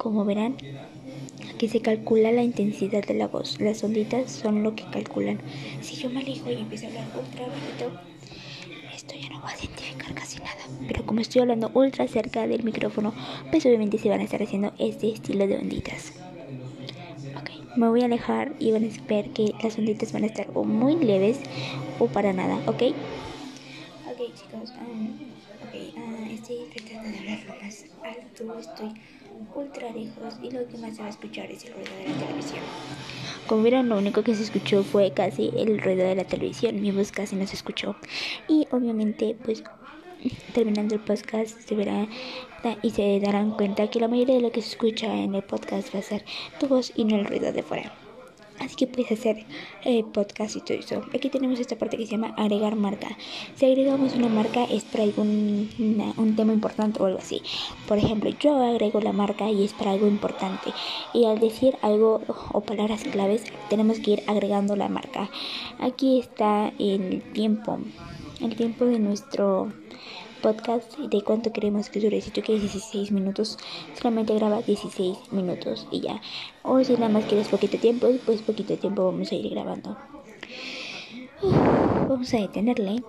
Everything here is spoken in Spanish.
como verán, aquí se calcula la intensidad de la voz. Las onditas son lo que calculan. Si yo me alejo y empiezo a hablar ultra bajito, esto ya no va a identificar casi nada. Pero como estoy hablando ultra cerca del micrófono, pues obviamente se van a estar haciendo este estilo de onditas. Ok, me voy a alejar y van a ver que las onditas van a estar o muy leves o para nada, ¿ok? Ok chicos, um, okay, uh, estoy tratando de hablar lo más alto, estoy ultra lejos y lo que más se va a escuchar es el ruido de la televisión. Como vieron, lo único que se escuchó fue casi el ruido de la televisión, mi voz casi no se escuchó. Y obviamente, pues terminando el podcast se verá y se darán cuenta que la mayoría de lo que se escucha en el podcast va a ser tu voz y no el ruido de fuera. Así que puedes hacer eh, podcast y todo eso. Aquí tenemos esta parte que se llama agregar marca. Si agregamos una marca es para algún un tema importante o algo así. Por ejemplo, yo agrego la marca y es para algo importante. Y al decir algo o palabras claves, tenemos que ir agregando la marca. Aquí está el tiempo. El tiempo de nuestro podcast de cuánto queremos que dure. Si tú quieres 16 minutos, solamente graba 16 minutos y ya. O si nada más quieres poquito tiempo, pues poquito tiempo vamos a ir grabando. vamos a detenerle.